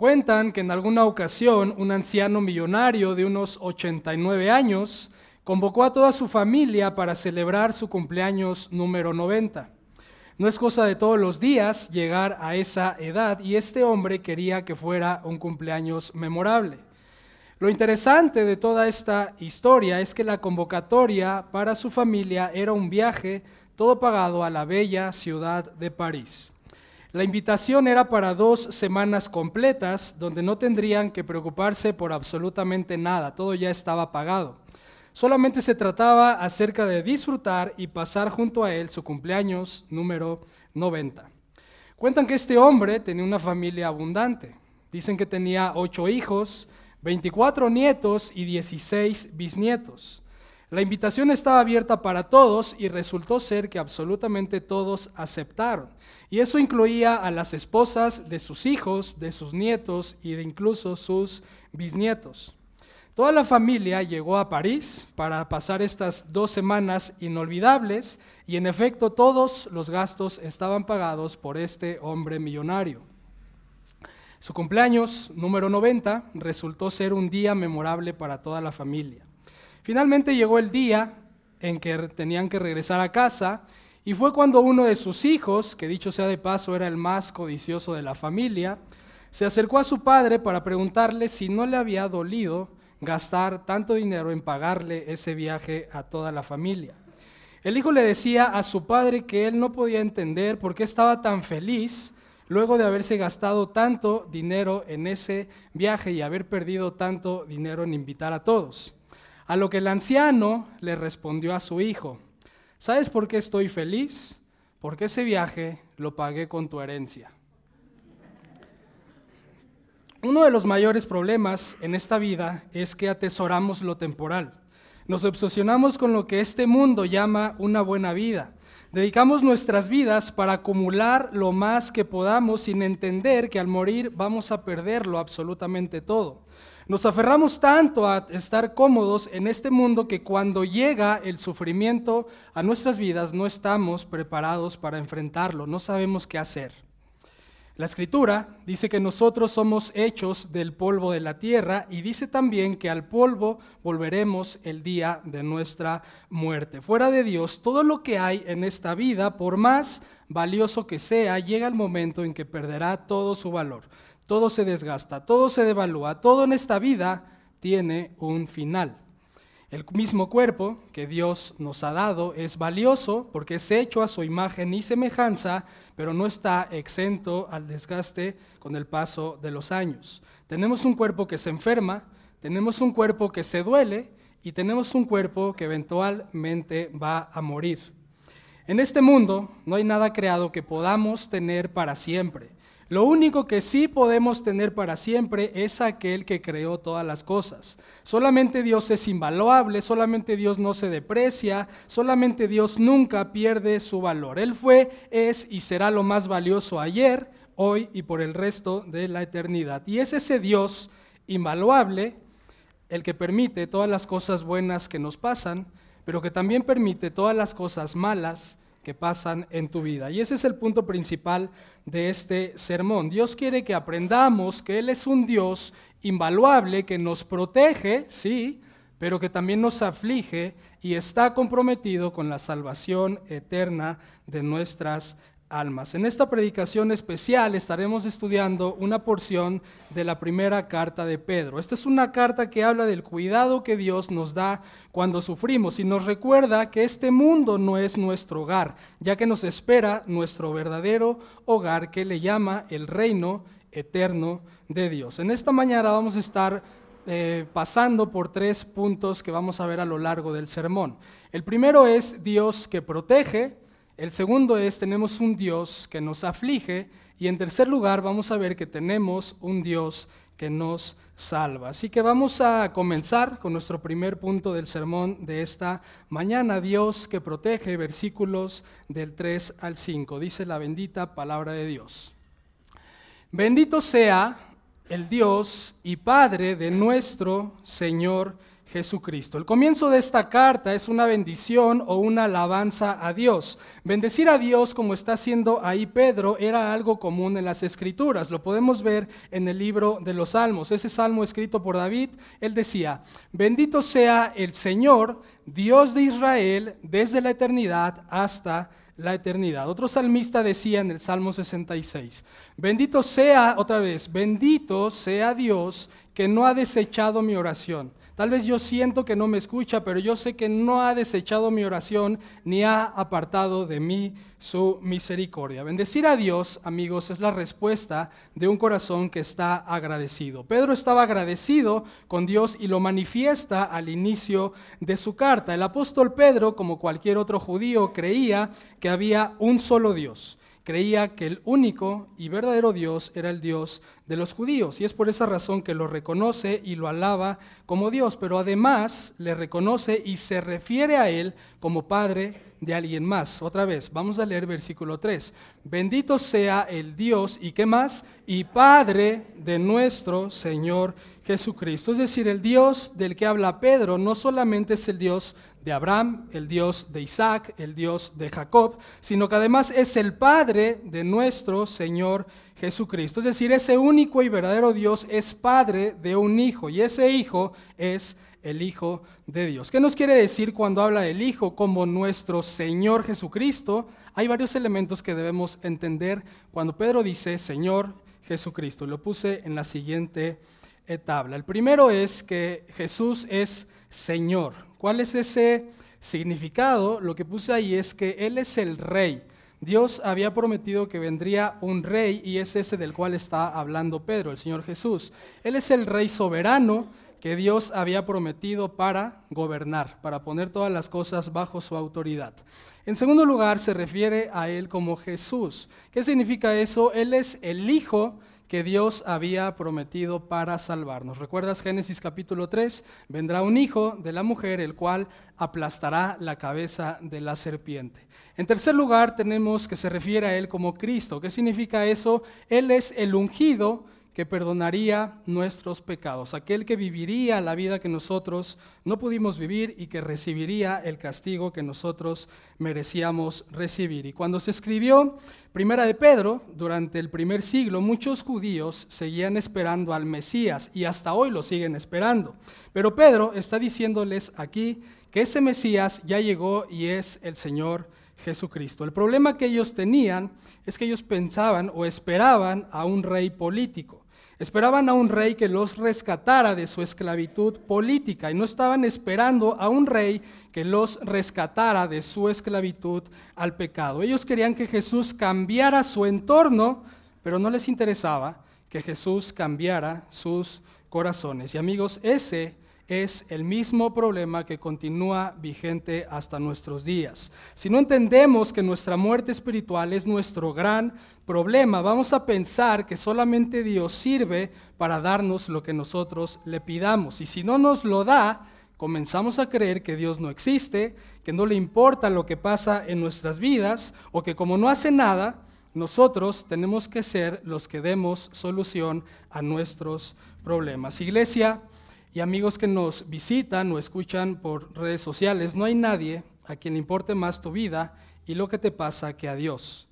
Cuentan que en alguna ocasión un anciano millonario de unos 89 años convocó a toda su familia para celebrar su cumpleaños número 90. No es cosa de todos los días llegar a esa edad y este hombre quería que fuera un cumpleaños memorable. Lo interesante de toda esta historia es que la convocatoria para su familia era un viaje todo pagado a la bella ciudad de París. La invitación era para dos semanas completas donde no tendrían que preocuparse por absolutamente nada, todo ya estaba pagado. Solamente se trataba acerca de disfrutar y pasar junto a él su cumpleaños número 90. Cuentan que este hombre tenía una familia abundante. Dicen que tenía ocho hijos, 24 nietos y 16 bisnietos. La invitación estaba abierta para todos y resultó ser que absolutamente todos aceptaron. Y eso incluía a las esposas de sus hijos, de sus nietos y de incluso sus bisnietos. Toda la familia llegó a París para pasar estas dos semanas inolvidables y en efecto todos los gastos estaban pagados por este hombre millonario. Su cumpleaños número 90 resultó ser un día memorable para toda la familia. Finalmente llegó el día en que tenían que regresar a casa y fue cuando uno de sus hijos, que dicho sea de paso era el más codicioso de la familia, se acercó a su padre para preguntarle si no le había dolido gastar tanto dinero en pagarle ese viaje a toda la familia. El hijo le decía a su padre que él no podía entender por qué estaba tan feliz luego de haberse gastado tanto dinero en ese viaje y haber perdido tanto dinero en invitar a todos. A lo que el anciano le respondió a su hijo, ¿sabes por qué estoy feliz? Porque ese viaje lo pagué con tu herencia. Uno de los mayores problemas en esta vida es que atesoramos lo temporal. Nos obsesionamos con lo que este mundo llama una buena vida. Dedicamos nuestras vidas para acumular lo más que podamos sin entender que al morir vamos a perderlo absolutamente todo. Nos aferramos tanto a estar cómodos en este mundo que cuando llega el sufrimiento a nuestras vidas no estamos preparados para enfrentarlo, no sabemos qué hacer. La escritura dice que nosotros somos hechos del polvo de la tierra y dice también que al polvo volveremos el día de nuestra muerte. Fuera de Dios, todo lo que hay en esta vida, por más valioso que sea, llega el momento en que perderá todo su valor. Todo se desgasta, todo se devalúa, todo en esta vida tiene un final. El mismo cuerpo que Dios nos ha dado es valioso porque es hecho a su imagen y semejanza, pero no está exento al desgaste con el paso de los años. Tenemos un cuerpo que se enferma, tenemos un cuerpo que se duele y tenemos un cuerpo que eventualmente va a morir. En este mundo no hay nada creado que podamos tener para siempre. Lo único que sí podemos tener para siempre es aquel que creó todas las cosas. Solamente Dios es invaluable, solamente Dios no se deprecia, solamente Dios nunca pierde su valor. Él fue, es y será lo más valioso ayer, hoy y por el resto de la eternidad. Y es ese Dios invaluable el que permite todas las cosas buenas que nos pasan, pero que también permite todas las cosas malas que pasan en tu vida. Y ese es el punto principal de este sermón. Dios quiere que aprendamos que Él es un Dios invaluable que nos protege, sí, pero que también nos aflige y está comprometido con la salvación eterna de nuestras almas. En esta predicación especial estaremos estudiando una porción de la primera carta de Pedro. Esta es una carta que habla del cuidado que Dios nos da cuando sufrimos y nos recuerda que este mundo no es nuestro hogar, ya que nos espera nuestro verdadero hogar que le llama el reino eterno de Dios. En esta mañana vamos a estar eh, pasando por tres puntos que vamos a ver a lo largo del sermón. El primero es Dios que protege, el segundo es, tenemos un Dios que nos aflige. Y en tercer lugar, vamos a ver que tenemos un Dios que nos salva. Así que vamos a comenzar con nuestro primer punto del sermón de esta mañana. Dios que protege, versículos del 3 al 5. Dice la bendita palabra de Dios. Bendito sea el Dios y Padre de nuestro Señor Jesucristo. El comienzo de esta carta es una bendición o una alabanza a Dios. Bendecir a Dios, como está haciendo ahí Pedro, era algo común en las escrituras. Lo podemos ver en el libro de los Salmos. Ese salmo escrito por David, él decía, bendito sea el Señor, Dios de Israel, desde la eternidad hasta la eternidad. Otro salmista decía en el Salmo 66, bendito sea, otra vez, bendito sea Dios que no ha desechado mi oración Tal vez yo siento que no me escucha, pero yo sé que no ha desechado mi oración ni ha apartado de mí su misericordia. Bendecir a Dios, amigos, es la respuesta de un corazón que está agradecido. Pedro estaba agradecido con Dios y lo manifiesta al inicio de su carta. El apóstol Pedro, como cualquier otro judío, creía que había un solo Dios creía que el único y verdadero Dios era el Dios de los judíos. Y es por esa razón que lo reconoce y lo alaba como Dios, pero además le reconoce y se refiere a él como Padre de alguien más. Otra vez, vamos a leer versículo 3. Bendito sea el Dios y qué más? Y Padre de nuestro Señor Jesucristo. Es decir, el Dios del que habla Pedro no solamente es el Dios de Abraham, el Dios de Isaac, el Dios de Jacob, sino que además es el Padre de nuestro Señor Jesucristo. Es decir, ese único y verdadero Dios es Padre de un Hijo y ese Hijo es el Hijo de Dios. ¿Qué nos quiere decir cuando habla del Hijo como nuestro Señor Jesucristo? Hay varios elementos que debemos entender cuando Pedro dice Señor Jesucristo. Lo puse en la siguiente tabla. El primero es que Jesús es Señor. ¿Cuál es ese significado? Lo que puse ahí es que Él es el rey. Dios había prometido que vendría un rey y es ese del cual está hablando Pedro, el Señor Jesús. Él es el rey soberano que Dios había prometido para gobernar, para poner todas las cosas bajo su autoridad. En segundo lugar, se refiere a Él como Jesús. ¿Qué significa eso? Él es el Hijo que Dios había prometido para salvarnos. ¿Recuerdas Génesis capítulo 3? Vendrá un hijo de la mujer, el cual aplastará la cabeza de la serpiente. En tercer lugar, tenemos que se refiere a Él como Cristo. ¿Qué significa eso? Él es el ungido que perdonaría nuestros pecados, aquel que viviría la vida que nosotros no pudimos vivir y que recibiría el castigo que nosotros merecíamos recibir. Y cuando se escribió Primera de Pedro, durante el primer siglo, muchos judíos seguían esperando al Mesías y hasta hoy lo siguen esperando. Pero Pedro está diciéndoles aquí que ese Mesías ya llegó y es el Señor Jesucristo. El problema que ellos tenían es que ellos pensaban o esperaban a un rey político. Esperaban a un rey que los rescatara de su esclavitud política y no estaban esperando a un rey que los rescatara de su esclavitud al pecado. Ellos querían que Jesús cambiara su entorno, pero no les interesaba que Jesús cambiara sus corazones. Y amigos, ese es el mismo problema que continúa vigente hasta nuestros días. Si no entendemos que nuestra muerte espiritual es nuestro gran problema, vamos a pensar que solamente Dios sirve para darnos lo que nosotros le pidamos. Y si no nos lo da, comenzamos a creer que Dios no existe, que no le importa lo que pasa en nuestras vidas, o que como no hace nada, nosotros tenemos que ser los que demos solución a nuestros problemas. Iglesia, y amigos que nos visitan o escuchan por redes sociales, no hay nadie a quien le importe más tu vida y lo que te pasa que a Dios.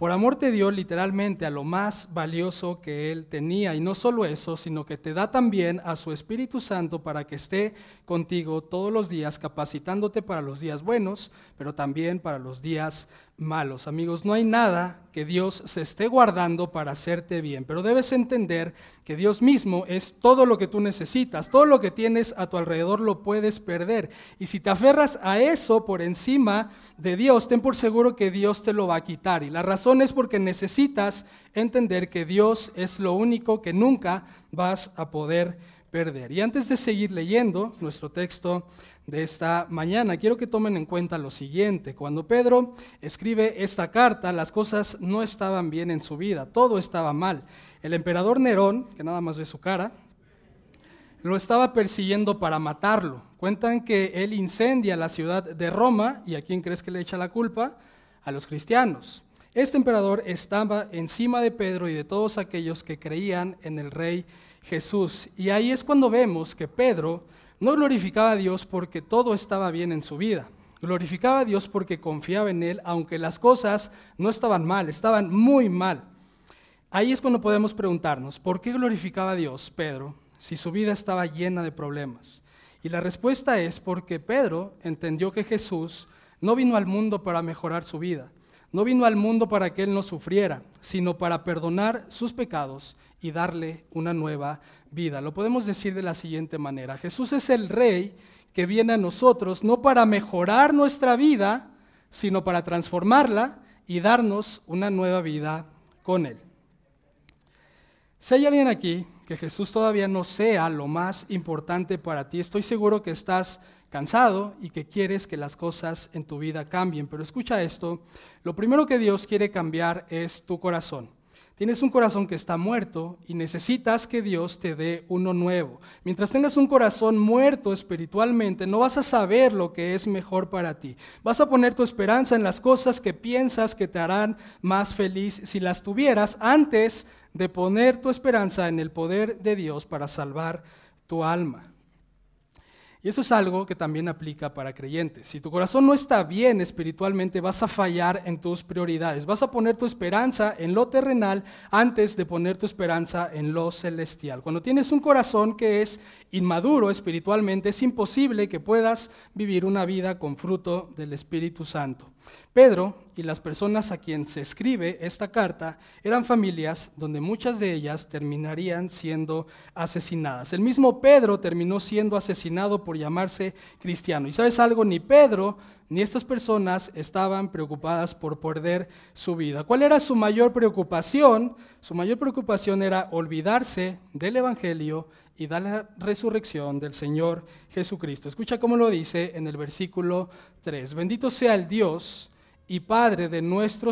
Por amor te dio literalmente a lo más valioso que Él tenía. Y no solo eso, sino que te da también a su Espíritu Santo para que esté contigo todos los días, capacitándote para los días buenos, pero también para los días malos. Amigos, no hay nada que Dios se esté guardando para hacerte bien, pero debes entender que Dios mismo es todo lo que tú necesitas, todo lo que tienes a tu alrededor lo puedes perder. Y si te aferras a eso por encima de Dios, ten por seguro que Dios te lo va a quitar. Y la razón es porque necesitas entender que Dios es lo único que nunca vas a poder perder. Y antes de seguir leyendo nuestro texto de esta mañana, quiero que tomen en cuenta lo siguiente. Cuando Pedro escribe esta carta, las cosas no estaban bien en su vida, todo estaba mal. El emperador Nerón, que nada más ve su cara, lo estaba persiguiendo para matarlo. Cuentan que él incendia la ciudad de Roma, y a quién crees que le echa la culpa? A los cristianos. Este emperador estaba encima de Pedro y de todos aquellos que creían en el rey Jesús. Y ahí es cuando vemos que Pedro No glorificaba a Dios porque todo estaba bien en su vida. Glorificaba a Dios porque confiaba en Él, aunque las cosas no estaban mal, estaban muy mal. Ahí es cuando podemos preguntarnos, ¿por qué glorificaba a Dios Pedro si su vida estaba llena de problemas? Y la respuesta es porque Pedro entendió que Jesús no vino al mundo para mejorar su vida, no vino al mundo para que él no sufriera, sino para perdonar sus pecados y darle una nueva vida. Lo podemos decir de la siguiente manera, Jesús es el rey que viene a nosotros no para mejorar nuestra vida, sino para transformarla y darnos una nueva vida con él. Si hay alguien aquí que Jesús todavía no sea lo más importante para ti, estoy seguro que estás cansado y que quieres que las cosas en tu vida cambien. Pero escucha esto, lo primero que Dios quiere cambiar es tu corazón. Tienes un corazón que está muerto y necesitas que Dios te dé uno nuevo. Mientras tengas un corazón muerto espiritualmente, no vas a saber lo que es mejor para ti. Vas a poner tu esperanza en las cosas que piensas que te harán más feliz si las tuvieras antes de poner tu esperanza en el poder de Dios para salvar tu alma. Y eso es algo que también aplica para creyentes. Si tu corazón no está bien espiritualmente, vas a fallar en tus prioridades. Vas a poner tu esperanza en lo terrenal antes de poner tu esperanza en lo celestial. Cuando tienes un corazón que es inmaduro espiritualmente, es imposible que puedas vivir una vida con fruto del Espíritu Santo. Pedro y las personas a quien se escribe esta carta eran familias donde muchas de ellas terminarían siendo asesinadas. El mismo Pedro terminó siendo asesinado por llamarse cristiano. Y sabes algo, ni Pedro ni estas personas estaban preocupadas por perder su vida. ¿Cuál era su mayor preocupación? Su mayor preocupación era olvidarse del Evangelio y dar la resurrección del Señor Jesucristo. Escucha cómo lo dice en el versículo 3. Bendito sea el Dios y Padre de nuestro,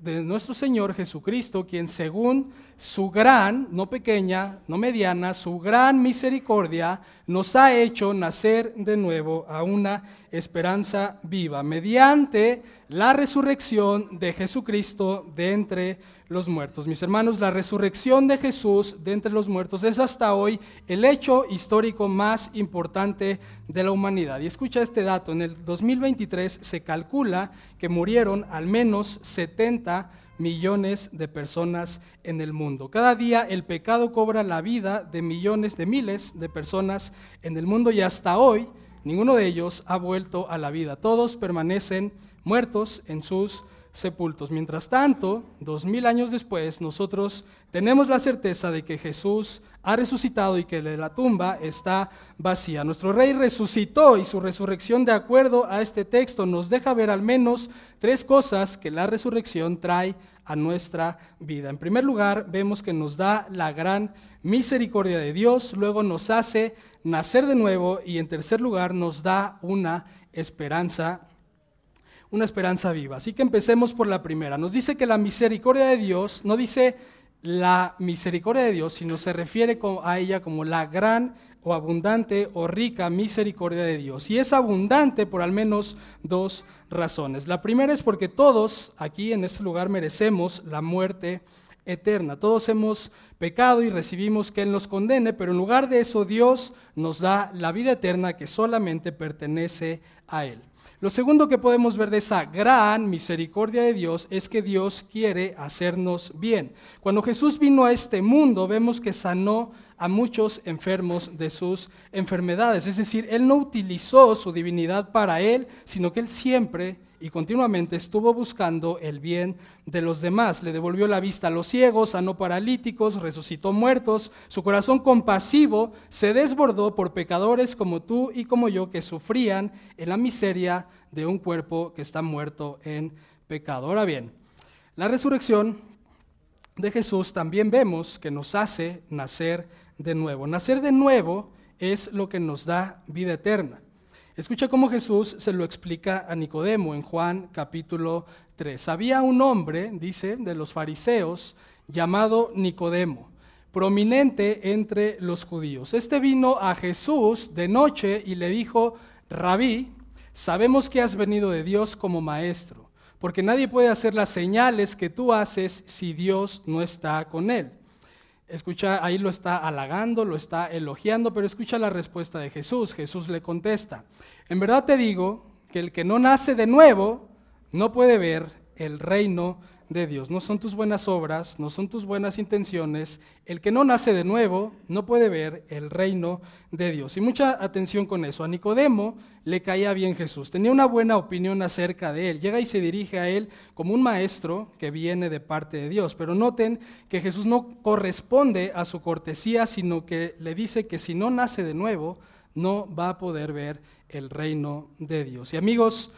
de nuestro Señor Jesucristo, quien según su gran, no pequeña, no mediana, su gran misericordia, nos ha hecho nacer de nuevo a una esperanza viva, mediante la resurrección de Jesucristo de entre los muertos. Mis hermanos, la resurrección de Jesús de entre los muertos es hasta hoy el hecho histórico más importante de la humanidad. Y escucha este dato, en el 2023 se calcula que murieron al menos 70 millones de personas en el mundo. Cada día el pecado cobra la vida de millones, de miles de personas en el mundo y hasta hoy ninguno de ellos ha vuelto a la vida. Todos permanecen muertos en sus sepultos. Mientras tanto, dos mil años después, nosotros tenemos la certeza de que Jesús ha resucitado y que la tumba está vacía. Nuestro rey resucitó y su resurrección, de acuerdo a este texto, nos deja ver al menos tres cosas que la resurrección trae a nuestra vida. En primer lugar, vemos que nos da la gran misericordia de Dios, luego nos hace nacer de nuevo y en tercer lugar nos da una esperanza una esperanza viva. Así que empecemos por la primera. Nos dice que la misericordia de Dios, no dice la misericordia de Dios, sino se refiere a ella como la gran o abundante o rica misericordia de Dios. Y es abundante por al menos dos razones. La primera es porque todos aquí en este lugar merecemos la muerte eterna. Todos hemos pecado y recibimos que Él nos condene, pero en lugar de eso Dios nos da la vida eterna que solamente pertenece a Él. Lo segundo que podemos ver de esa gran misericordia de Dios es que Dios quiere hacernos bien. Cuando Jesús vino a este mundo, vemos que sanó a muchos enfermos de sus enfermedades. Es decir, Él no utilizó su divinidad para Él, sino que Él siempre y continuamente estuvo buscando el bien de los demás. Le devolvió la vista a los ciegos, sanó paralíticos, resucitó muertos. Su corazón compasivo se desbordó por pecadores como tú y como yo que sufrían en la miseria de un cuerpo que está muerto en pecado. Ahora bien, la resurrección de Jesús también vemos que nos hace nacer de nuevo. Nacer de nuevo es lo que nos da vida eterna. Escucha cómo Jesús se lo explica a Nicodemo en Juan capítulo 3. Había un hombre, dice, de los fariseos llamado Nicodemo, prominente entre los judíos. Este vino a Jesús de noche y le dijo, Rabí, sabemos que has venido de Dios como maestro, porque nadie puede hacer las señales que tú haces si Dios no está con él. Escucha, ahí lo está halagando, lo está elogiando, pero escucha la respuesta de Jesús. Jesús le contesta, en verdad te digo que el que no nace de nuevo no puede ver el reino de Dios. No son tus buenas obras, no son tus buenas intenciones. El que no nace de nuevo no puede ver el reino de Dios. Y mucha atención con eso. A Nicodemo le caía bien Jesús. Tenía una buena opinión acerca de él. Llega y se dirige a él como un maestro que viene de parte de Dios. Pero noten que Jesús no corresponde a su cortesía, sino que le dice que si no nace de nuevo, no va a poder ver el reino de Dios. Y amigos,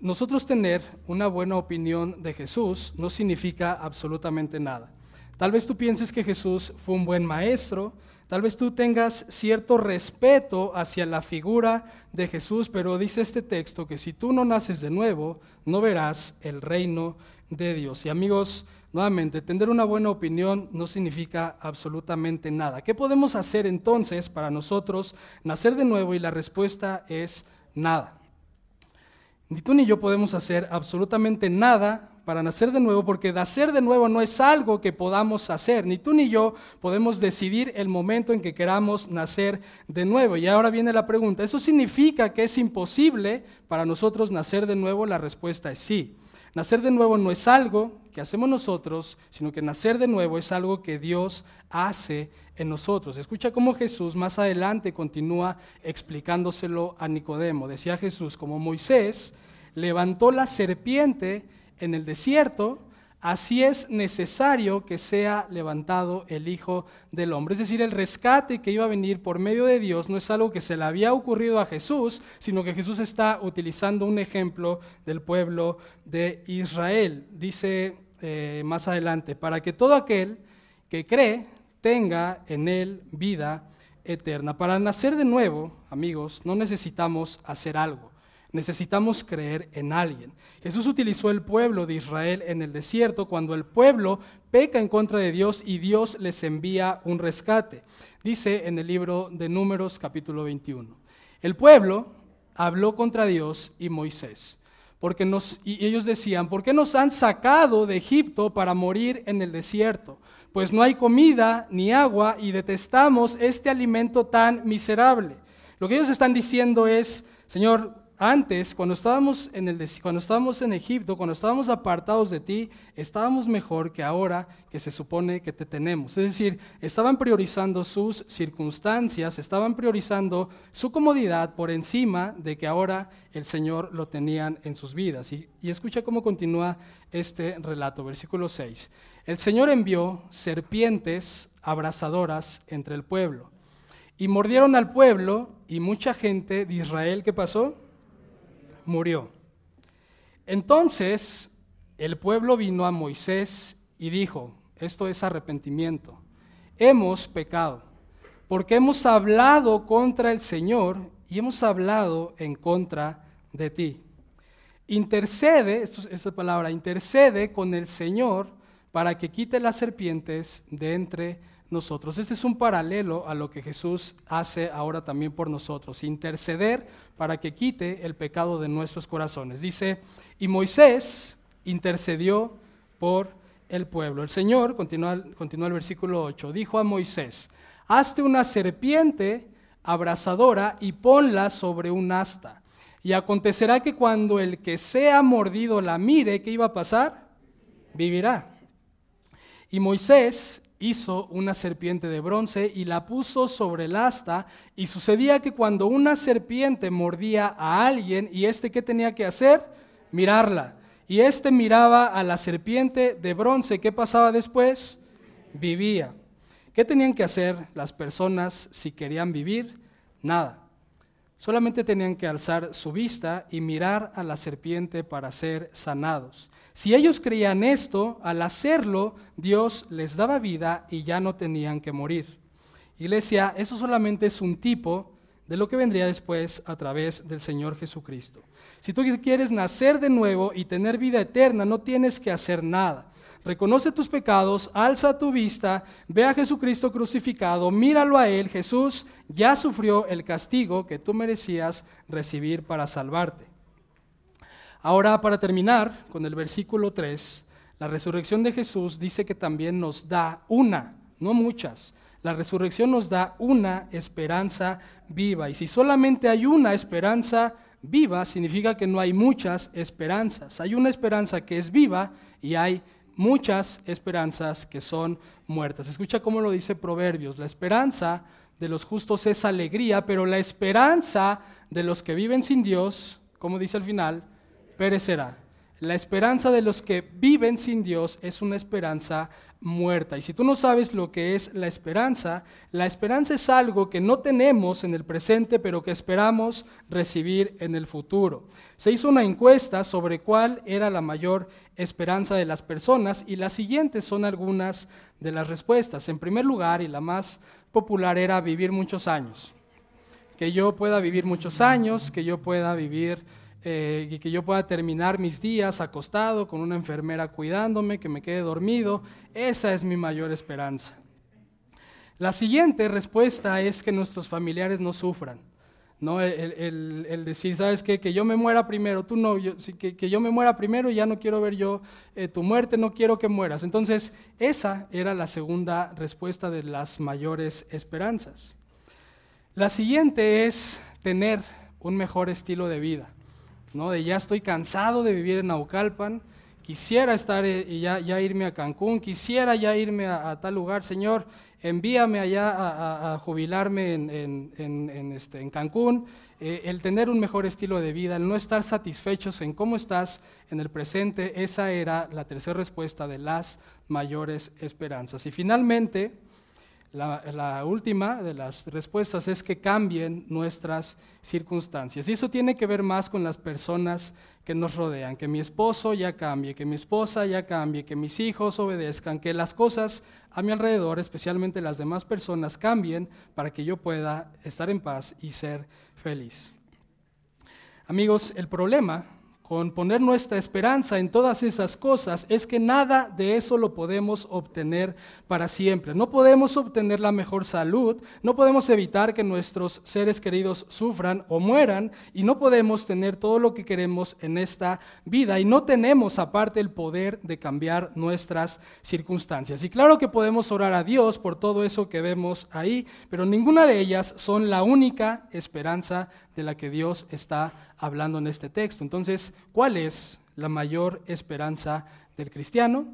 nosotros tener una buena opinión de Jesús no significa absolutamente nada. Tal vez tú pienses que Jesús fue un buen maestro, tal vez tú tengas cierto respeto hacia la figura de Jesús, pero dice este texto que si tú no naces de nuevo, no verás el reino de Dios. Y amigos, nuevamente, tener una buena opinión no significa absolutamente nada. ¿Qué podemos hacer entonces para nosotros nacer de nuevo? Y la respuesta es nada. Ni tú ni yo podemos hacer absolutamente nada para nacer de nuevo, porque nacer de nuevo no es algo que podamos hacer. Ni tú ni yo podemos decidir el momento en que queramos nacer de nuevo. Y ahora viene la pregunta, ¿eso significa que es imposible para nosotros nacer de nuevo? La respuesta es sí. Nacer de nuevo no es algo que hacemos nosotros, sino que nacer de nuevo es algo que Dios hace en nosotros. Escucha cómo Jesús más adelante continúa explicándoselo a Nicodemo. Decía Jesús, como Moisés levantó la serpiente en el desierto, así es necesario que sea levantado el Hijo del Hombre. Es decir, el rescate que iba a venir por medio de Dios no es algo que se le había ocurrido a Jesús, sino que Jesús está utilizando un ejemplo del pueblo de Israel. Dice eh, más adelante, para que todo aquel que cree tenga en él vida eterna. Para nacer de nuevo, amigos, no necesitamos hacer algo. Necesitamos creer en alguien. Jesús utilizó el pueblo de Israel en el desierto cuando el pueblo peca en contra de Dios y Dios les envía un rescate. Dice en el libro de Números capítulo 21. El pueblo habló contra Dios y Moisés. Porque nos, y ellos decían, ¿por qué nos han sacado de Egipto para morir en el desierto? pues no hay comida ni agua y detestamos este alimento tan miserable. Lo que ellos están diciendo es, Señor, antes, cuando estábamos en, el, cuando estábamos en Egipto, cuando estábamos apartados de ti, estábamos mejor que ahora que se supone que te tenemos. Es decir, estaban priorizando sus circunstancias, estaban priorizando su comodidad por encima de que ahora el Señor lo tenían en sus vidas. Y, y escucha cómo continúa este relato, versículo 6. El Señor envió serpientes abrasadoras entre el pueblo y mordieron al pueblo y mucha gente de Israel, ¿qué pasó? Murió. Entonces el pueblo vino a Moisés y dijo, esto es arrepentimiento, hemos pecado, porque hemos hablado contra el Señor y hemos hablado en contra de ti. Intercede, esta palabra, intercede con el Señor para que quite las serpientes de entre nosotros. Este es un paralelo a lo que Jesús hace ahora también por nosotros, interceder para que quite el pecado de nuestros corazones. Dice, y Moisés intercedió por el pueblo. El Señor, continúa, el versículo 8, dijo a Moisés, hazte una serpiente abrasadora y ponla sobre un asta. Y acontecerá que cuando el que sea mordido la mire, ¿qué iba a pasar? Vivirá. Y Moisés hizo una serpiente de bronce y la puso sobre el asta, y sucedía que cuando una serpiente mordía a alguien, y este qué tenía que hacer? Mirarla. Y este miraba a la serpiente de bronce, ¿qué pasaba después? Vivía. ¿Qué tenían que hacer las personas si querían vivir? Nada. Solamente tenían que alzar su vista y mirar a la serpiente para ser sanados. Si ellos creían esto, al hacerlo, Dios les daba vida y ya no tenían que morir. Iglesia, eso solamente es un tipo de lo que vendría después a través del Señor Jesucristo. Si tú quieres nacer de nuevo y tener vida eterna, no tienes que hacer nada. Reconoce tus pecados, alza tu vista, ve a Jesucristo crucificado, míralo a Él. Jesús ya sufrió el castigo que tú merecías recibir para salvarte. Ahora, para terminar con el versículo 3, la resurrección de Jesús dice que también nos da una no muchas. La resurrección nos da una esperanza viva. Y si solamente hay una esperanza viva, significa que no hay muchas esperanzas. Hay una esperanza que es viva y hay muchas esperanzas que son muertas. Escucha cómo lo dice Proverbios. La esperanza de los justos es alegría, pero la esperanza de los que viven sin Dios, como dice al final, perecerá. La esperanza de los que viven sin Dios es una esperanza muerta. Y si tú no sabes lo que es la esperanza, la esperanza es algo que no tenemos en el presente, pero que esperamos recibir en el futuro. Se hizo una encuesta sobre cuál era la mayor esperanza de las personas y las siguientes son algunas de las respuestas. En primer lugar, y la más popular era vivir muchos años. Que yo pueda vivir muchos años, que yo pueda vivir eh, y que yo pueda terminar mis días acostado con una enfermera cuidándome, que me quede dormido. Esa es mi mayor esperanza. La siguiente respuesta es que nuestros familiares no sufran. ¿no? El, decir, ¿sabes qué? Que yo me muera primero, tú no, que, que, yo me muera primero y ya no quiero ver yo eh, tu muerte, no quiero que mueras. Entonces, esa era la segunda respuesta de las mayores esperanzas. La siguiente es tener un mejor estilo de vida, ¿no? De ya estoy cansado de vivir en Naucalpan, quisiera estar eh, y ya, ya, irme a Cancún, quisiera ya irme a tal lugar, Señor, envíame allá a, jubilarme en, este, en Cancún, eh, el tener un mejor estilo de vida, el no estar satisfechos en cómo estás en el presente, esa era la tercera respuesta de las mayores esperanzas. Y finalmente, la, última de las respuestas es que cambien nuestras circunstancias. Y eso tiene que ver más con las personas que nos rodean, que mi esposo ya cambie, que mi esposa ya cambie, que mis hijos obedezcan, que las cosas a mi alrededor, especialmente las demás personas, cambien para que yo pueda estar en paz y ser feliz. Amigos, el problema con poner nuestra esperanza en todas esas cosas es que nada de eso lo podemos obtener para siempre. No podemos obtener la mejor salud, no podemos evitar que nuestros seres queridos sufran o mueran y no podemos tener todo lo que queremos en esta vida y no tenemos aparte el poder de cambiar nuestras circunstancias. Y claro que podemos orar a Dios por todo eso que vemos ahí, pero ninguna de ellas son la única esperanza de la que Dios está hablando en este texto. Entonces, ¿cuál es la mayor esperanza del cristiano?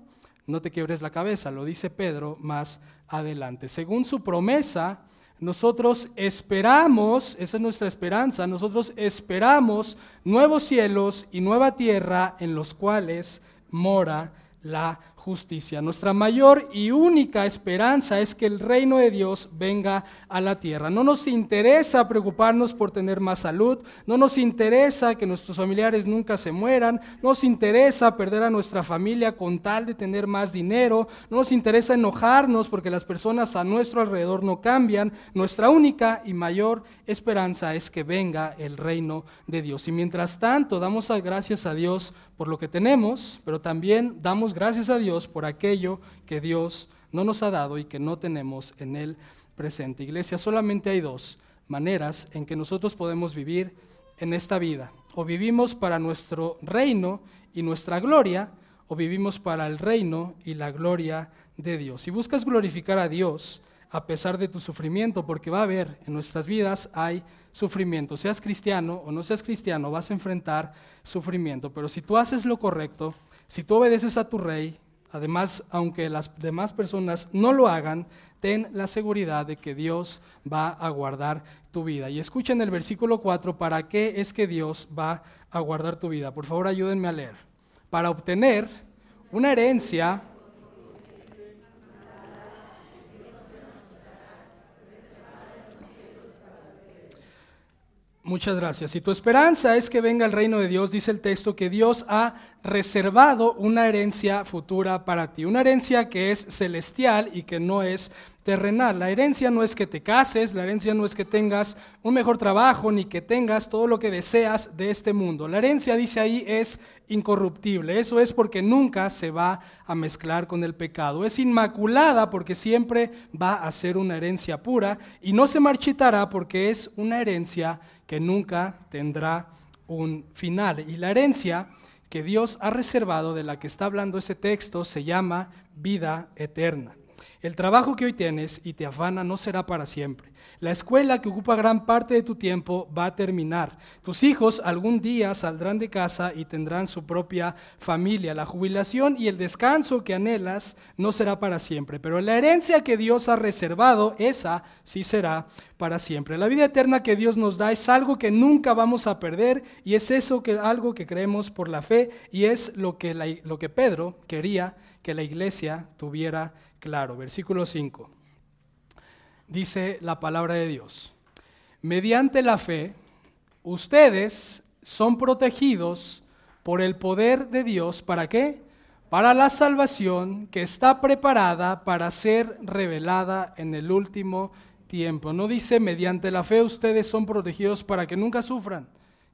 No te quiebres la cabeza, lo dice Pedro más adelante. Según su promesa, nosotros esperamos, esa es nuestra esperanza, nosotros esperamos nuevos cielos y nueva tierra en los cuales mora la justicia. Nuestra mayor y única esperanza es que el reino de Dios venga a la tierra. No nos interesa preocuparnos por tener más salud, no nos interesa que nuestros familiares nunca se mueran, no nos interesa perder a nuestra familia con tal de tener más dinero, no nos interesa enojarnos porque las personas a nuestro alrededor no cambian. Nuestra única y mayor esperanza es que venga el reino de Dios. Y mientras tanto, damos gracias a Dios por lo que tenemos, pero también damos gracias a Dios por aquello que Dios no nos ha dado y que no tenemos en el presente. Iglesia, solamente hay dos maneras en que nosotros podemos vivir en esta vida. O vivimos para nuestro reino y nuestra gloria, o vivimos para el reino y la gloria de Dios. Si buscas glorificar a Dios a pesar de tu sufrimiento, porque va a haber en nuestras vidas hay sufrimiento. Seas cristiano o no seas cristiano, vas a enfrentar sufrimiento. Pero si tú haces lo correcto, si tú obedeces a tu rey, además, aunque las demás personas no lo hagan, ten la seguridad de que Dios va a guardar tu vida. Y escuchen el versículo 4, ¿para qué es que Dios va a guardar tu vida? Por favor, ayúdenme a leer. Para obtener una herencia Muchas gracias. Si tu esperanza es que venga el reino de Dios, dice el texto que Dios ha reservado una herencia futura para ti, una herencia que es celestial y que no es terrenal. La herencia no es que te cases, la herencia no es que tengas un mejor trabajo, ni que tengas todo lo que deseas de este mundo. La herencia, dice ahí, es incorruptible. Eso es porque nunca se va a mezclar con el pecado. Es inmaculada porque siempre va a ser una herencia pura y no se marchitará porque es una herencia que nunca tendrá un final. Y la herencia que Dios ha reservado, de la que está hablando ese texto, se llama vida eterna. El trabajo que hoy tienes y te afana no será para siempre. La escuela que ocupa gran parte de tu tiempo va a terminar. Tus hijos algún día saldrán de casa y tendrán su propia familia. La jubilación y el descanso que anhelas no será para siempre, pero la herencia que Dios ha reservado, esa sí será para siempre. La vida eterna que Dios nos da es algo que nunca vamos a perder y es eso que algo que creemos por la fe y es lo que, lo que Pedro quería que la iglesia tuviera claro. Versículo 5. Dice la palabra de Dios. Mediante la fe, ustedes son protegidos por el poder de Dios. ¿Para qué? Para la salvación que está preparada para ser revelada en el último tiempo. No dice mediante la fe ustedes son protegidos para que nunca sufran.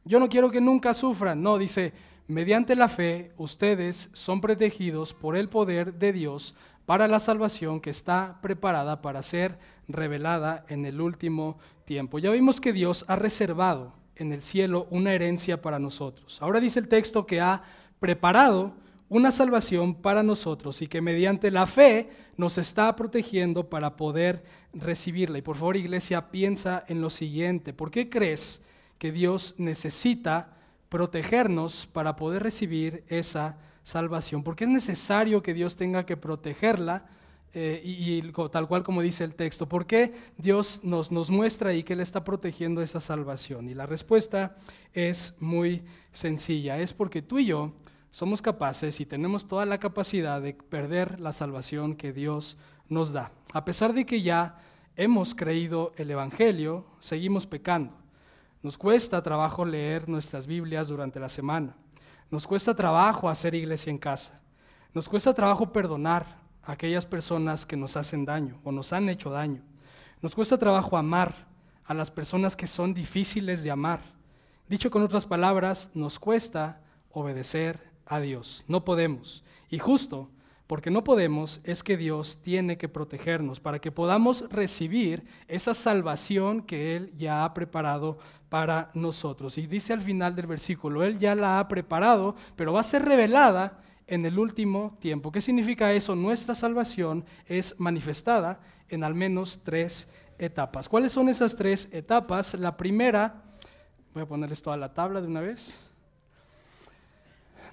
Yo no quiero que nunca sufran. No, dice mediante la fe ustedes son protegidos por el poder de Dios para la salvación que está preparada para ser revelada en el último tiempo. Ya vimos que Dios ha reservado en el cielo una herencia para nosotros. Ahora dice el texto que ha preparado una salvación para nosotros y que mediante la fe nos está protegiendo para poder recibirla. Y por favor, iglesia, piensa en lo siguiente. ¿Por qué crees que Dios necesita protegernos para poder recibir esa salvación, porque es necesario que Dios tenga que protegerla eh, y, tal cual como dice el texto. ¿Por qué Dios nos, nos muestra ahí que Él está protegiendo esa salvación? Y la respuesta es muy sencilla, es porque tú y yo somos capaces y tenemos toda la capacidad de perder la salvación que Dios nos da. A pesar de que ya hemos creído el Evangelio, seguimos pecando. Nos cuesta trabajo leer nuestras Biblias durante la semana. Nos cuesta trabajo hacer iglesia en casa. Nos cuesta trabajo perdonar a aquellas personas que nos hacen daño o nos han hecho daño. Nos cuesta trabajo amar a las personas que son difíciles de amar. Dicho con otras palabras, nos cuesta obedecer a Dios. No podemos. Y justo porque no podemos es que Dios tiene que protegernos para que podamos recibir esa salvación que Él ya ha preparado para nosotros. Y dice al final del versículo, Él ya la ha preparado, pero va a ser revelada en el último tiempo. ¿Qué significa eso? Nuestra salvación es manifestada en al menos tres etapas. ¿Cuáles son esas tres etapas? La primera, voy a ponerles toda la tabla de una vez.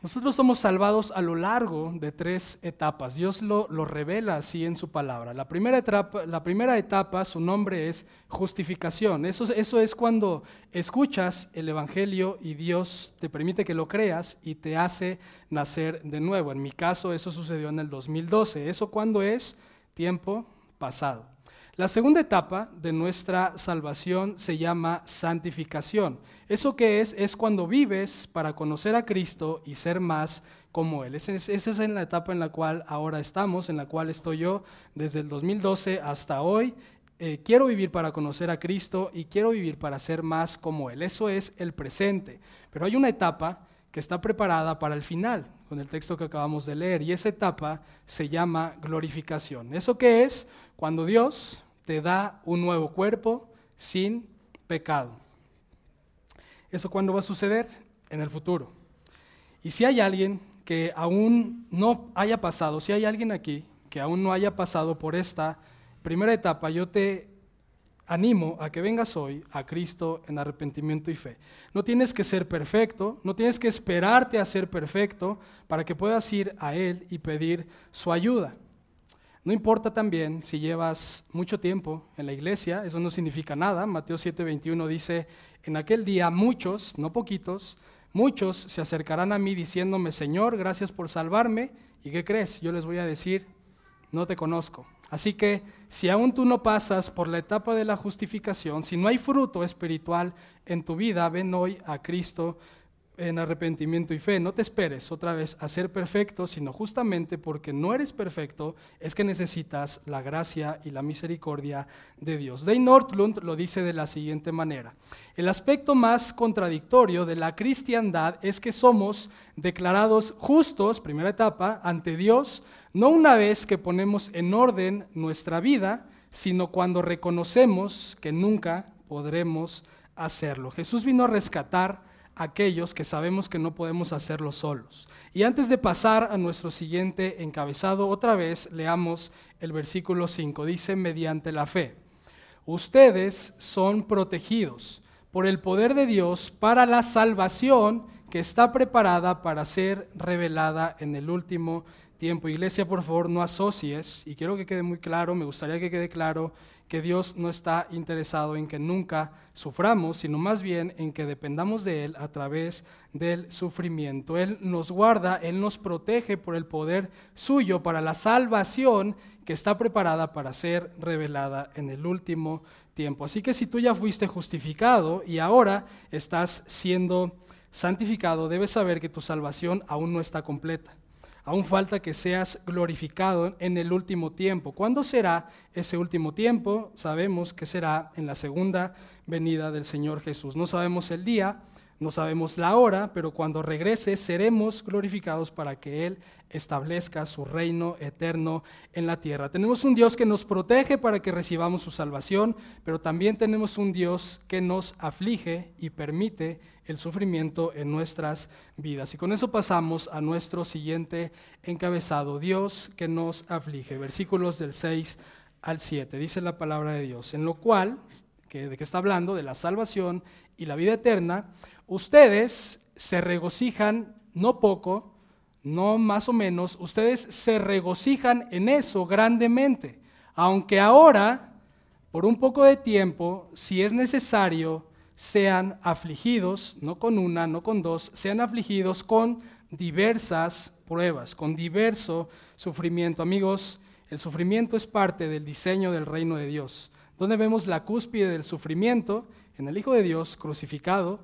Nosotros somos salvados a lo largo de tres etapas. Dios lo, revela así en su palabra. La primera, etapa, la primera etapa, su nombre es justificación. Eso, eso es cuando escuchas el Evangelio y Dios te permite que lo creas y te hace nacer de nuevo. En mi caso eso sucedió en el 2012. ¿Eso cuando es? Tiempo pasado. La segunda etapa de nuestra salvación se llama santificación. ¿Eso qué es? Es cuando vives para conocer a Cristo y ser más como Él. Esa es, en la etapa en la cual ahora estamos, en la cual estoy yo desde el 2012 hasta hoy. Eh, quiero vivir para conocer a Cristo y quiero vivir para ser más como Él. Eso es el presente. Pero hay una etapa que está preparada para el final, con el texto que acabamos de leer, y esa etapa se llama glorificación. ¿Eso qué es? Cuando Dios, te da un nuevo cuerpo sin pecado. ¿Eso cuándo va a suceder? En el futuro. Y si hay alguien que aún no haya pasado, si hay alguien aquí que aún no haya pasado por esta primera etapa, yo te animo a que vengas hoy a Cristo en arrepentimiento y fe. No tienes que ser perfecto, no tienes que esperarte a ser perfecto para que puedas ir a Él y pedir su ayuda. No importa también si llevas mucho tiempo en la iglesia, eso no significa nada. Mateo 7:21 dice, en aquel día muchos, no poquitos, muchos se acercarán a mí diciéndome, Señor, gracias por salvarme. ¿Y qué crees? Yo les voy a decir, no te conozco. Así que si aún tú no pasas por la etapa de la justificación, si no hay fruto espiritual en tu vida, ven hoy a Cristo en arrepentimiento y fe. No te esperes otra vez a ser perfecto, sino justamente porque no eres perfecto es que necesitas la gracia y la misericordia de Dios. Dane Nortlund lo dice de la siguiente manera. El aspecto más contradictorio de la cristiandad es que somos declarados justos, primera etapa, ante Dios, no una vez que ponemos en orden nuestra vida, sino cuando reconocemos que nunca podremos hacerlo. Jesús vino a rescatar aquellos que sabemos que no podemos hacerlo solos. Y antes de pasar a nuestro siguiente encabezado, otra vez leamos el versículo 5. Dice, mediante la fe, ustedes son protegidos por el poder de Dios para la salvación que está preparada para ser revelada en el último tiempo. Iglesia, por favor, no asocies, y quiero que quede muy claro, me gustaría que quede claro que Dios no está interesado en que nunca suframos, sino más bien en que dependamos de Él a través del sufrimiento. Él nos guarda, Él nos protege por el poder suyo para la salvación que está preparada para ser revelada en el último tiempo. Así que si tú ya fuiste justificado y ahora estás siendo santificado, debes saber que tu salvación aún no está completa. Aún falta que seas glorificado en el último tiempo. ¿Cuándo será ese último tiempo? Sabemos que será en la segunda venida del Señor Jesús. No sabemos el día, no sabemos la hora, pero cuando regrese seremos glorificados para que Él establezca su reino eterno en la tierra. Tenemos un Dios que nos protege para que recibamos su salvación, pero también tenemos un Dios que nos aflige y permite el sufrimiento en nuestras vidas. Y con eso pasamos a nuestro siguiente encabezado, Dios que nos aflige. Versículos del 6 al 7. Dice la palabra de Dios, en lo cual, ¿de qué está hablando? De la salvación y la vida eterna. Ustedes se regocijan no poco, no más o menos, ustedes se regocijan en eso grandemente, aunque ahora, por un poco de tiempo, si es necesario, sean afligidos, no con una, no con dos, sean afligidos con diversas pruebas, con diverso sufrimiento. Amigos, el sufrimiento es parte del diseño del reino de Dios. Donde vemos la cúspide del sufrimiento? En el Hijo de Dios crucificado,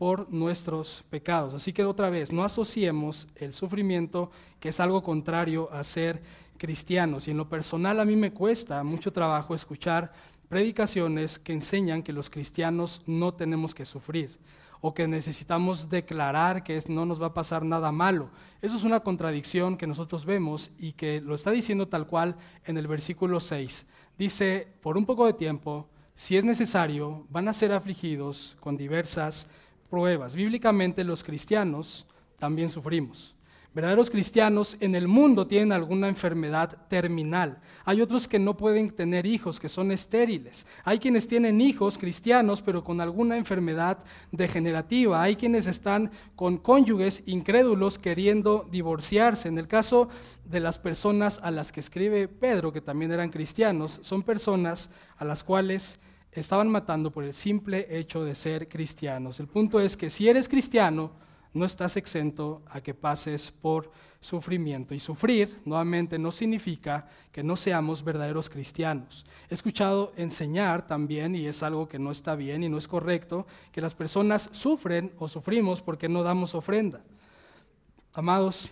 por nuestros pecados. Así que otra vez, no asociemos el sufrimiento, que es algo contrario a ser cristianos. Y en lo personal a mí me cuesta mucho trabajo escuchar predicaciones que enseñan que los cristianos no tenemos que sufrir o que necesitamos declarar que no nos va a pasar nada malo. Eso es una contradicción que nosotros vemos y que lo está diciendo tal cual en el versículo 6. Dice, por un poco de tiempo, si es necesario, van a ser afligidos con diversas pruebas. Bíblicamente los cristianos también sufrimos. Verdaderos cristianos en el mundo tienen alguna enfermedad terminal. Hay otros que no pueden tener hijos, que son estériles. Hay quienes tienen hijos cristianos, pero con alguna enfermedad degenerativa. Hay quienes están con cónyuges incrédulos queriendo divorciarse. En el caso de las personas a las que escribe Pedro, que también eran cristianos, son personas a las cuales estaban matando por el simple hecho de ser cristianos. El punto es que si eres cristiano, no estás exento a que pases por sufrimiento. Y sufrir, nuevamente, no significa que no seamos verdaderos cristianos. He escuchado enseñar también, y es algo que no está bien y no es correcto, que las personas sufren o sufrimos porque no damos ofrenda. Amados,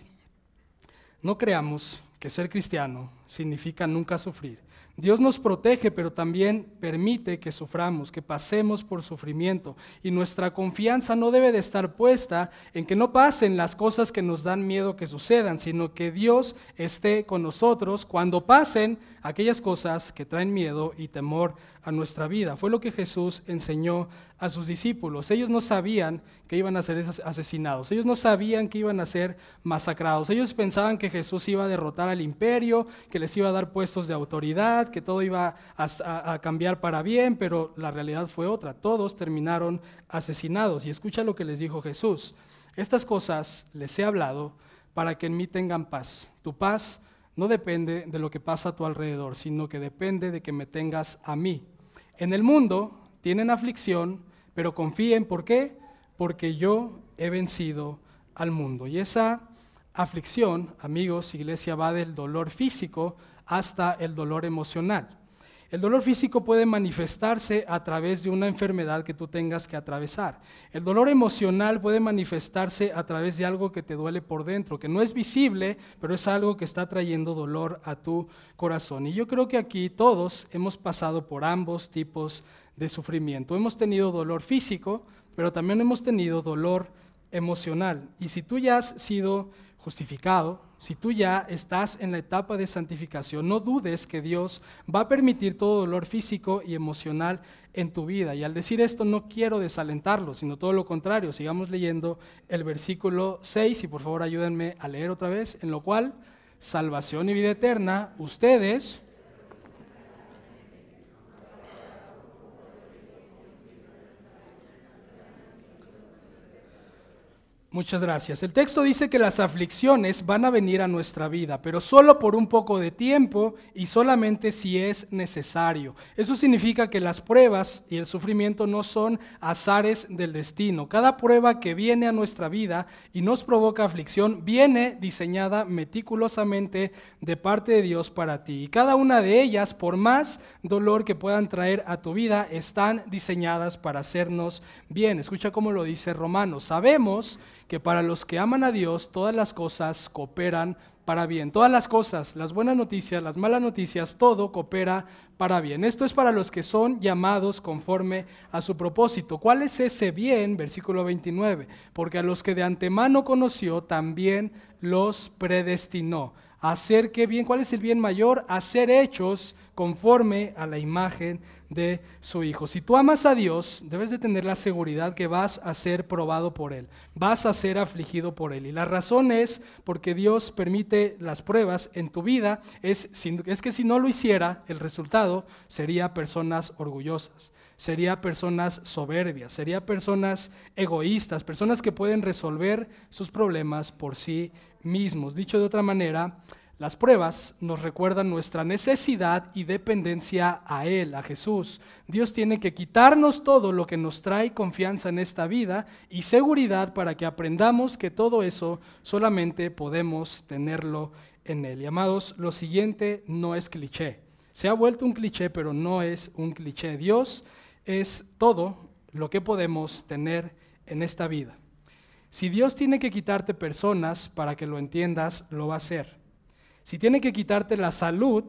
no creamos que ser cristiano significa nunca sufrir. Dios nos protege, pero también permite que suframos, que pasemos por sufrimiento. Y nuestra confianza no debe de estar puesta en que no pasen las cosas que nos dan miedo que sucedan, sino que Dios esté con nosotros cuando pasen aquellas cosas que traen miedo y temor a nuestra vida. Fue lo que Jesús enseñó a sus discípulos. Ellos no sabían que iban a ser asesinados, ellos no sabían que iban a ser masacrados, ellos pensaban que Jesús iba a derrotar al imperio, que les iba a dar puestos de autoridad, que todo iba a, cambiar para bien, pero la realidad fue otra. Todos terminaron asesinados. Y escucha lo que les dijo Jesús. Estas cosas les he hablado para que en mí tengan paz. Tu paz no depende de lo que pasa a tu alrededor, sino que depende de que me tengas a mí. En el mundo tienen aflicción, pero confíen, ¿por qué? Porque yo he vencido al mundo. Y esa aflicción, amigos, iglesia, va del dolor físico hasta el dolor emocional. El dolor físico puede manifestarse a través de una enfermedad que tú tengas que atravesar. El dolor emocional puede manifestarse a través de algo que te duele por dentro, que no es visible, pero es algo que está trayendo dolor a tu corazón. Y yo creo que aquí todos hemos pasado por ambos tipos de sufrimiento. Hemos tenido dolor físico, pero también hemos tenido dolor emocional. Y si tú ya has sido justificado, si tú ya estás en la etapa de santificación, no dudes que Dios va a permitir todo dolor físico y emocional en tu vida. Y al decir esto no quiero desalentarlo, sino todo lo contrario. Sigamos leyendo el versículo 6 y por favor ayúdenme a leer otra vez, en lo cual salvación y vida eterna, ustedes Muchas gracias. El texto dice que las aflicciones van a venir a nuestra vida, pero solo por un poco de tiempo y solamente si es necesario. Eso significa que las pruebas y el sufrimiento no son azares del destino. Cada prueba que viene a nuestra vida y nos provoca aflicción viene diseñada meticulosamente de parte de Dios para ti. Y cada una de ellas, por más dolor que puedan traer a tu vida, están diseñadas para hacernos bien. Escucha cómo lo dice Romanos. Sabemos que para los que aman a Dios todas las cosas cooperan para bien. Todas las cosas, las buenas noticias, las malas noticias, todo coopera para bien. Esto es para los que son llamados conforme a su propósito. ¿Cuál es ese bien? Versículo 29. Porque a los que de antemano conoció, también los predestinó. Hacer qué bien, ¿cuál es el bien mayor? Hacer hechos conforme a la imagen de su Hijo. Si tú amas a Dios, debes de tener la seguridad que vas a ser probado por Él, vas a ser afligido por Él. Y la razón es porque Dios permite las pruebas en tu vida, es, es que si no lo hiciera, el resultado sería personas orgullosas, sería personas soberbias, sería personas egoístas, personas que pueden resolver sus problemas por sí mismos. Dicho de otra manera, las pruebas nos recuerdan nuestra necesidad y dependencia a Él, a Jesús. Dios tiene que quitarnos todo lo que nos trae confianza en esta vida y seguridad para que aprendamos que todo eso solamente podemos tenerlo en Él. Y amados, lo siguiente no es cliché. Se ha vuelto un cliché, pero no es un cliché. Dios es todo lo que podemos tener en esta vida. Si Dios tiene que quitarte personas para que lo entiendas, lo va a hacer. Si tiene que quitarte la salud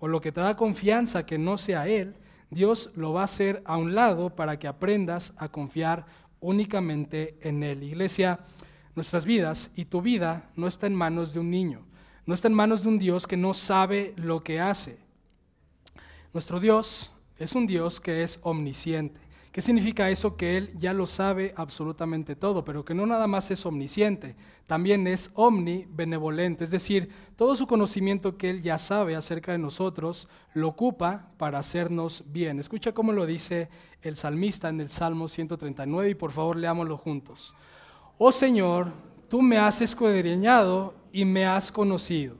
o lo que te da confianza que no sea Él, Dios lo va a hacer a un lado para que aprendas a confiar únicamente en Él. Iglesia, nuestras vidas y tu vida no está en manos de un niño, no está en manos de un Dios que no sabe lo que hace. Nuestro Dios es un Dios que es omnisciente. ¿Qué significa eso? Que Él ya lo sabe absolutamente todo, pero que no nada más es omnisciente, también es omnibenevolente, es decir, todo su conocimiento que Él ya sabe acerca de nosotros lo ocupa para hacernos bien. Escucha cómo lo dice el salmista en el Salmo 139 y por favor leámoslo juntos. Oh Señor, tú me has escudriñado y me has conocido.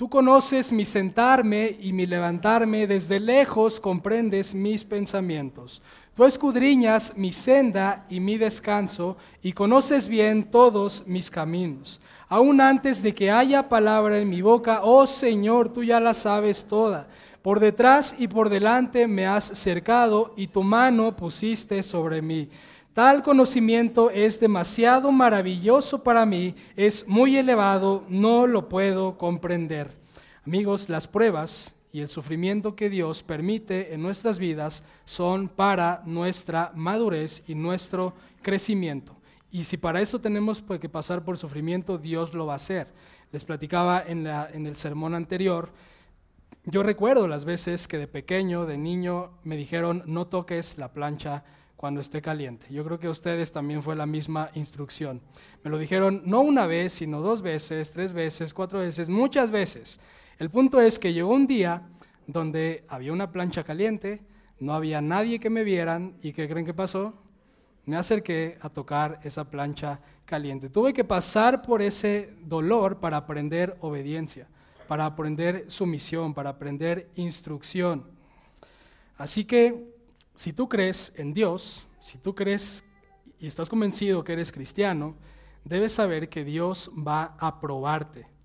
Tú conoces mi sentarme y mi levantarme, desde lejos comprendes mis pensamientos. Tú escudriñas mi senda y mi descanso y conoces bien todos mis caminos. Aún antes de que haya palabra en mi boca, oh Señor, tú ya la sabes toda. Por detrás y por delante me has cercado y tu mano pusiste sobre mí. Tal conocimiento es demasiado maravilloso para mí, es muy elevado, no lo puedo comprender. Amigos, las pruebas y el sufrimiento que Dios permite en nuestras vidas son para nuestra madurez y nuestro crecimiento. Y si para eso tenemos que pasar por sufrimiento, Dios lo va a hacer. Les platicaba en, en el sermón anterior, yo recuerdo las veces que de pequeño, de niño, me dijeron, no toques la plancha cuando esté caliente. Yo creo que a ustedes también fue la misma instrucción. Me lo dijeron no una vez, sino dos veces, tres veces, cuatro veces, muchas veces. El punto es que llegó un día donde había una plancha caliente, no había nadie que me vieran y ¿qué creen que pasó? Me acerqué a tocar esa plancha caliente. Tuve que pasar por ese dolor para aprender obediencia, para aprender sumisión, para aprender instrucción. Así que si tú crees en Dios, si tú crees y estás convencido que eres cristiano, debes saber que Dios va a probarte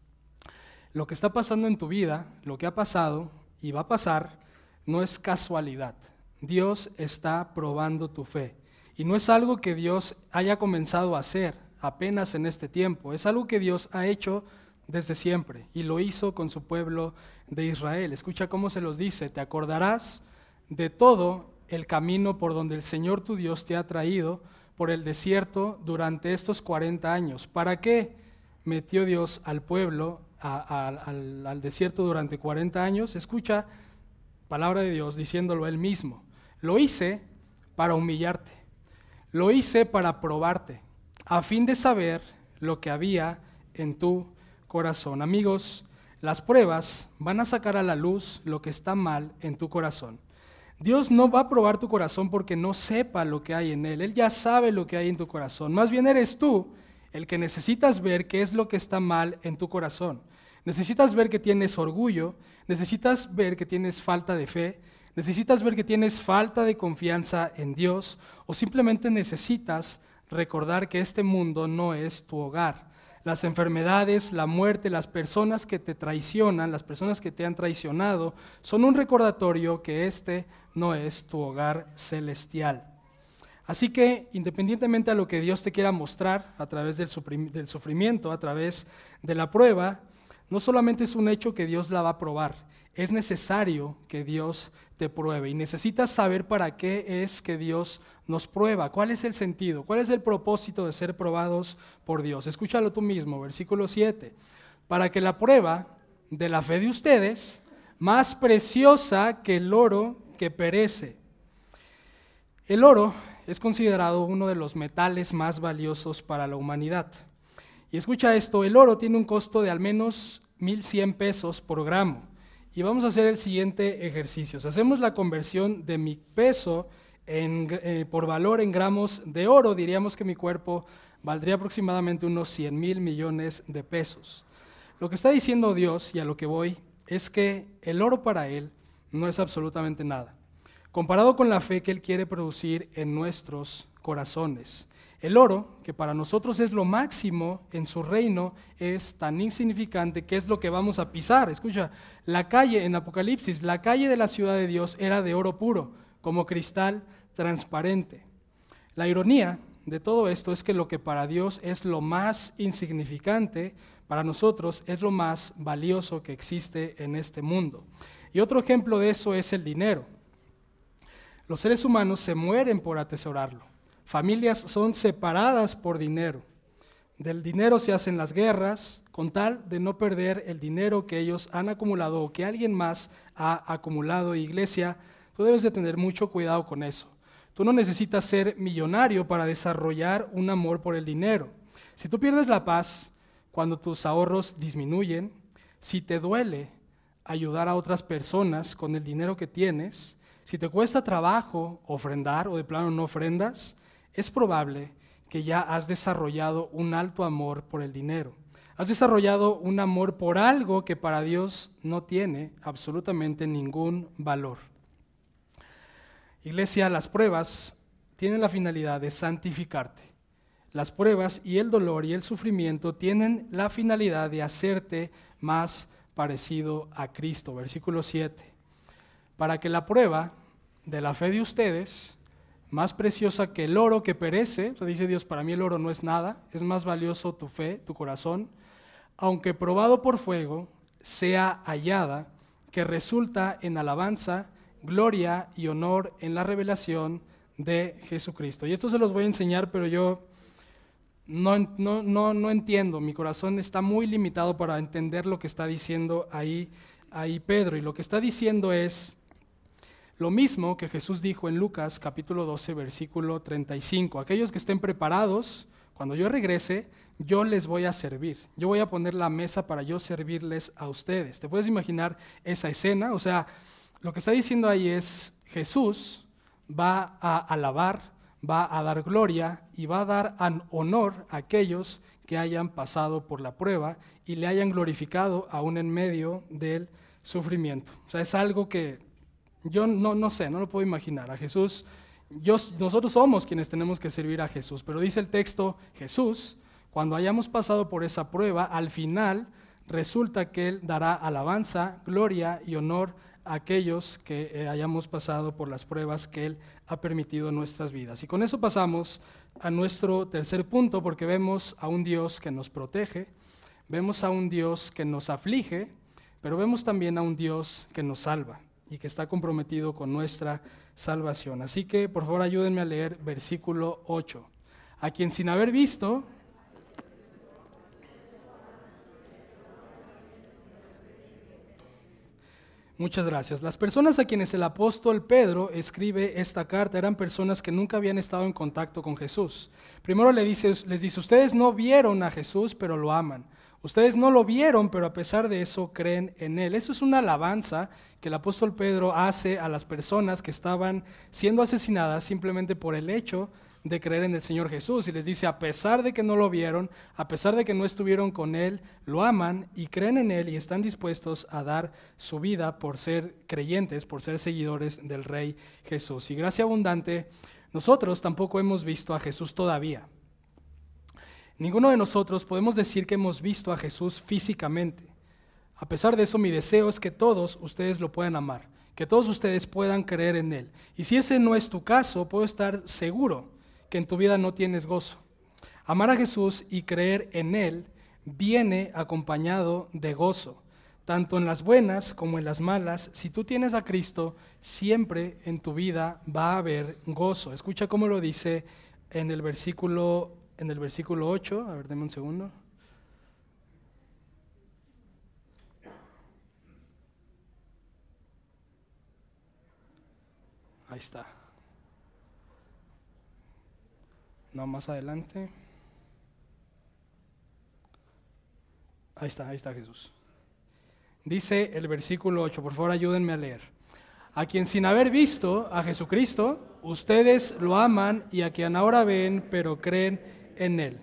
lo que está pasando en tu vida, lo que ha pasado y va a pasar, no es casualidad. Dios está probando tu fe. Y no es algo que Dios haya comenzado a hacer apenas en este tiempo, es algo que Dios ha hecho desde siempre y lo hizo con su pueblo de Israel. Escucha cómo se los dice, te acordarás de todo el camino por donde el Señor tu Dios te ha traído por el desierto durante estos 40 años. ¿Para qué? metió Dios al pueblo al, al desierto durante 40 años, escucha palabra de Dios diciéndolo él mismo. Lo hice para humillarte, lo hice para probarte, a fin de saber lo que había en tu corazón. Amigos, las pruebas van a sacar a la luz lo que está mal en tu corazón. Dios no va a probar tu corazón porque no sepa lo que hay en él. Él ya sabe lo que hay en tu corazón. Más bien eres tú el que necesitas ver qué es lo que está mal en tu corazón. Necesitas ver que tienes orgullo, necesitas ver que tienes falta de fe, necesitas ver que tienes falta de confianza en Dios o simplemente necesitas recordar que este mundo no es tu hogar. Las enfermedades, la muerte, las personas que te traicionan, las personas que te han traicionado, son un recordatorio que este no es tu hogar celestial. Así que, independientemente a lo que Dios te quiera mostrar a través del, sufrimiento, a través de la prueba, no solamente es un hecho que Dios la va a probar, es necesario que Dios te pruebe y necesitas saber para qué es que Dios nos prueba, cuál es el sentido, cuál es el propósito de ser probados por Dios. Escúchalo tú mismo, versículo 7, para que la prueba de la fe de ustedes, más preciosa que el oro que perece. El oro es considerado uno de los metales más valiosos para la humanidad. Y escucha esto, el oro tiene un costo de al menos 1.100 pesos por gramo y vamos a hacer el siguiente ejercicio. Si hacemos la conversión de mi peso eh, por valor en gramos de oro, diríamos que mi cuerpo valdría aproximadamente unos 100 mil millones de pesos. Lo que está diciendo Dios, y a lo que voy, es que el oro para Él no es absolutamente nada, comparado con la fe que Él quiere producir en nuestros corazones. El oro, que para nosotros es lo máximo en su reino, es tan insignificante que es lo que vamos a pisar. Escucha, la calle en Apocalipsis, la calle de la ciudad de Dios era de oro puro, como cristal transparente. La ironía de todo esto es que lo que para Dios es lo más insignificante, para nosotros es lo más valioso que existe en este mundo. Y otro ejemplo de eso es el dinero. Los seres humanos se mueren por atesorarlo. Familias son separadas por dinero. Del dinero se hacen las guerras con tal de no perder el dinero que ellos han acumulado o que alguien más ha acumulado. Iglesia, tú debes de tener mucho cuidado con eso. Tú no necesitas ser millonario para desarrollar un amor por el dinero. Si tú pierdes la paz cuando tus ahorros disminuyen, si te duele ayudar a otras personas con el dinero que tienes, si te cuesta trabajo ofrendar o de plano no ofrendas, es probable que ya has desarrollado un alto amor por el dinero. Has desarrollado un amor por algo que para Dios no tiene absolutamente ningún valor. Iglesia, las pruebas tienen la finalidad de santificarte. Las pruebas y el dolor y el sufrimiento tienen la finalidad de hacerte más parecido a Cristo. Versículo 7. Para que la prueba de la fe de ustedes, más preciosa que el oro que perece, dice Dios, para mí el oro no es nada, es más valioso tu fe, tu corazón, aunque probado por fuego, sea hallada, que resulta en alabanza, gloria y honor en la revelación de Jesucristo. Y esto se los voy a enseñar, pero yo no, no, no, no entiendo, mi corazón está muy limitado para entender lo que está diciendo ahí, ahí Pedro. Y lo que está diciendo es, lo mismo que Jesús dijo en Lucas capítulo 12, versículo 35. Aquellos que estén preparados, cuando yo regrese, yo les voy a servir. Yo voy a poner la mesa para yo servirles a ustedes. ¿Te puedes imaginar esa escena? O sea, lo que está diciendo ahí es, Jesús va a alabar, va a dar gloria y va a dar honor a aquellos que hayan pasado por la prueba y le hayan glorificado aún en medio del sufrimiento. O sea, es algo que yo no, no sé, no lo puedo imaginar. A Jesús, nosotros somos quienes tenemos que servir a Jesús, pero dice el texto, Jesús, cuando hayamos pasado por esa prueba, al final resulta que Él dará alabanza, gloria y honor a aquellos que eh, hayamos pasado por las pruebas que Él ha permitido en nuestras vidas. Y con eso pasamos a nuestro tercer punto, porque vemos a un Dios que nos protege, vemos a un Dios que nos aflige, pero vemos también a un Dios que nos salva y que está comprometido con nuestra salvación. Así que por favor ayúdenme a leer versículo 8. A quien sin haber visto, Muchas gracias. Las personas a quienes el apóstol Pedro escribe esta carta eran personas que nunca habían estado en contacto con Jesús. Primero les dice, les dice, ustedes no vieron a Jesús, pero lo aman. Ustedes no lo vieron, pero a pesar de eso creen en Él. Eso es una alabanza que el apóstol Pedro hace a las personas que estaban siendo asesinadas simplemente por el hecho de creer en el Señor Jesús. Y les dice, a pesar de que no lo vieron, a pesar de que no estuvieron con Él, lo aman y creen en Él y están dispuestos a dar su vida por ser creyentes, por ser seguidores del Rey Jesús. Y gracia abundante, nosotros tampoco hemos visto a Jesús todavía. Ninguno de nosotros podemos decir que hemos visto a Jesús físicamente. A pesar de eso, mi deseo es que todos ustedes lo puedan amar, que todos ustedes puedan creer en Él. Y si ese no es tu caso, puedo estar seguro que en tu vida no tienes gozo. Amar a Jesús y creer en Él viene acompañado de gozo, tanto en las buenas como en las malas. Si tú tienes a Cristo, siempre en tu vida va a haber gozo. Escucha cómo lo dice en el versículo, en el versículo 8. A ver, deme un segundo. Ahí está. No, más adelante. Ahí está, ahí está Jesús. Dice el versículo 8, por favor ayúdenme a leer. A quien sin haber visto a Jesucristo, ustedes lo aman y a quien ahora ven, pero creen en Él.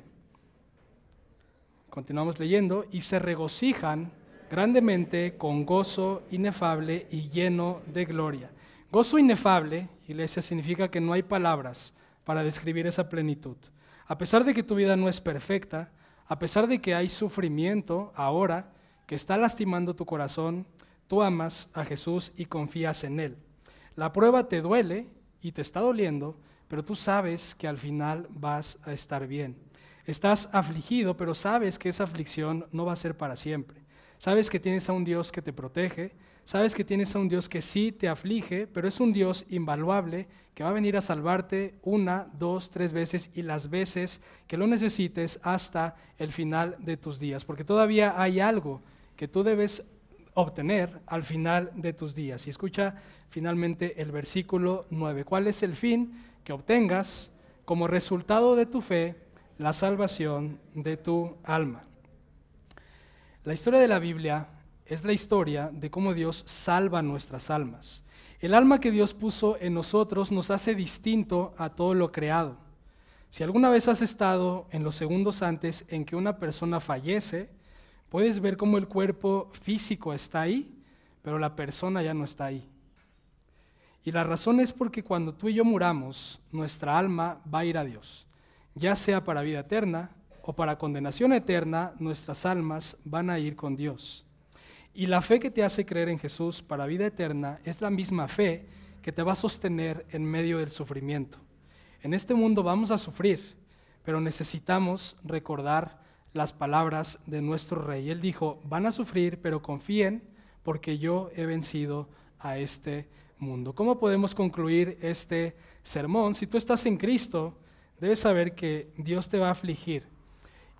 Continuamos leyendo, y se regocijan grandemente con gozo inefable y lleno de gloria. Gozo inefable, iglesia, significa que no hay palabras para describir esa plenitud. A pesar de que tu vida no es perfecta, a pesar de que hay sufrimiento ahora que está lastimando tu corazón, tú amas a Jesús y confías en Él. La prueba te duele y te está doliendo, pero tú sabes que al final vas a estar bien. Estás afligido, pero sabes que esa aflicción no va a ser para siempre. Sabes que tienes a un Dios que te protege, Sabes que tienes a un Dios que sí te aflige, pero es un Dios invaluable que va a venir a salvarte una, dos, tres veces y las veces que lo necesites hasta el final de tus días, porque todavía hay algo que tú debes obtener al final de tus días. Y escucha finalmente el versículo 9. ¿Cuál es el fin? Que obtengas como resultado de tu fe la salvación de tu alma. La historia de la Biblia es la historia de cómo Dios salva nuestras almas. El alma que Dios puso en nosotros nos hace distinto a todo lo creado. Si alguna vez has estado en los segundos antes en que una persona fallece, puedes ver cómo el cuerpo físico está ahí, pero la persona ya no está ahí. Y la razón es porque cuando tú y yo muramos, nuestra alma va a ir a Dios, ya sea para vida eterna o para condenación eterna, nuestras almas van a ir con Dios. Y la fe que te hace creer en Jesús para vida eterna es la misma fe que te va a sostener en medio del sufrimiento. En este mundo vamos a sufrir, pero necesitamos recordar las palabras de nuestro rey. Él dijo, van a sufrir, pero confíen porque yo he vencido a este mundo. ¿Cómo podemos concluir este sermón? Si tú estás en Cristo, debes saber que Dios te va a afligir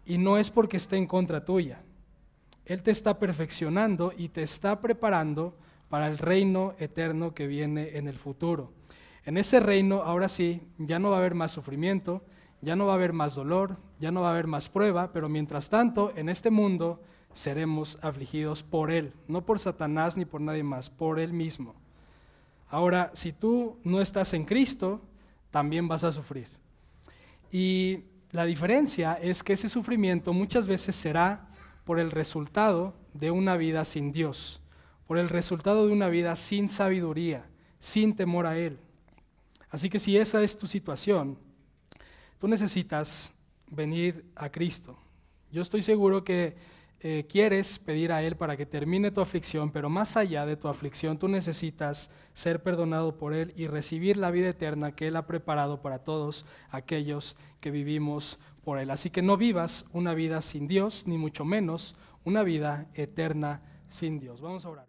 y no es porque esté en contra tuya él te está perfeccionando y te está preparando para el reino eterno que viene en el futuro. En ese reino, ahora sí, ya no va a haber más sufrimiento, ya no va a haber más dolor, ya no va a haber más prueba, pero mientras tanto, en este mundo seremos afligidos por Él, no por Satanás ni por nadie más, por Él mismo. Ahora, si tú no estás en Cristo, también vas a sufrir. Y la diferencia es que ese sufrimiento muchas veces será por el resultado de una vida sin Dios, por el resultado de una vida sin sabiduría, sin temor a Él. Así que si esa es tu situación, tú necesitas venir a Cristo. Yo estoy seguro que eh, quieres pedir a Él para que termine tu aflicción, pero más allá de tu aflicción, tú necesitas ser perdonado por Él y recibir la vida eterna que Él ha preparado para todos aquellos que vivimos por Él. Así que no vivas una vida sin Dios, ni mucho menos una vida eterna sin Dios. Vamos a orar.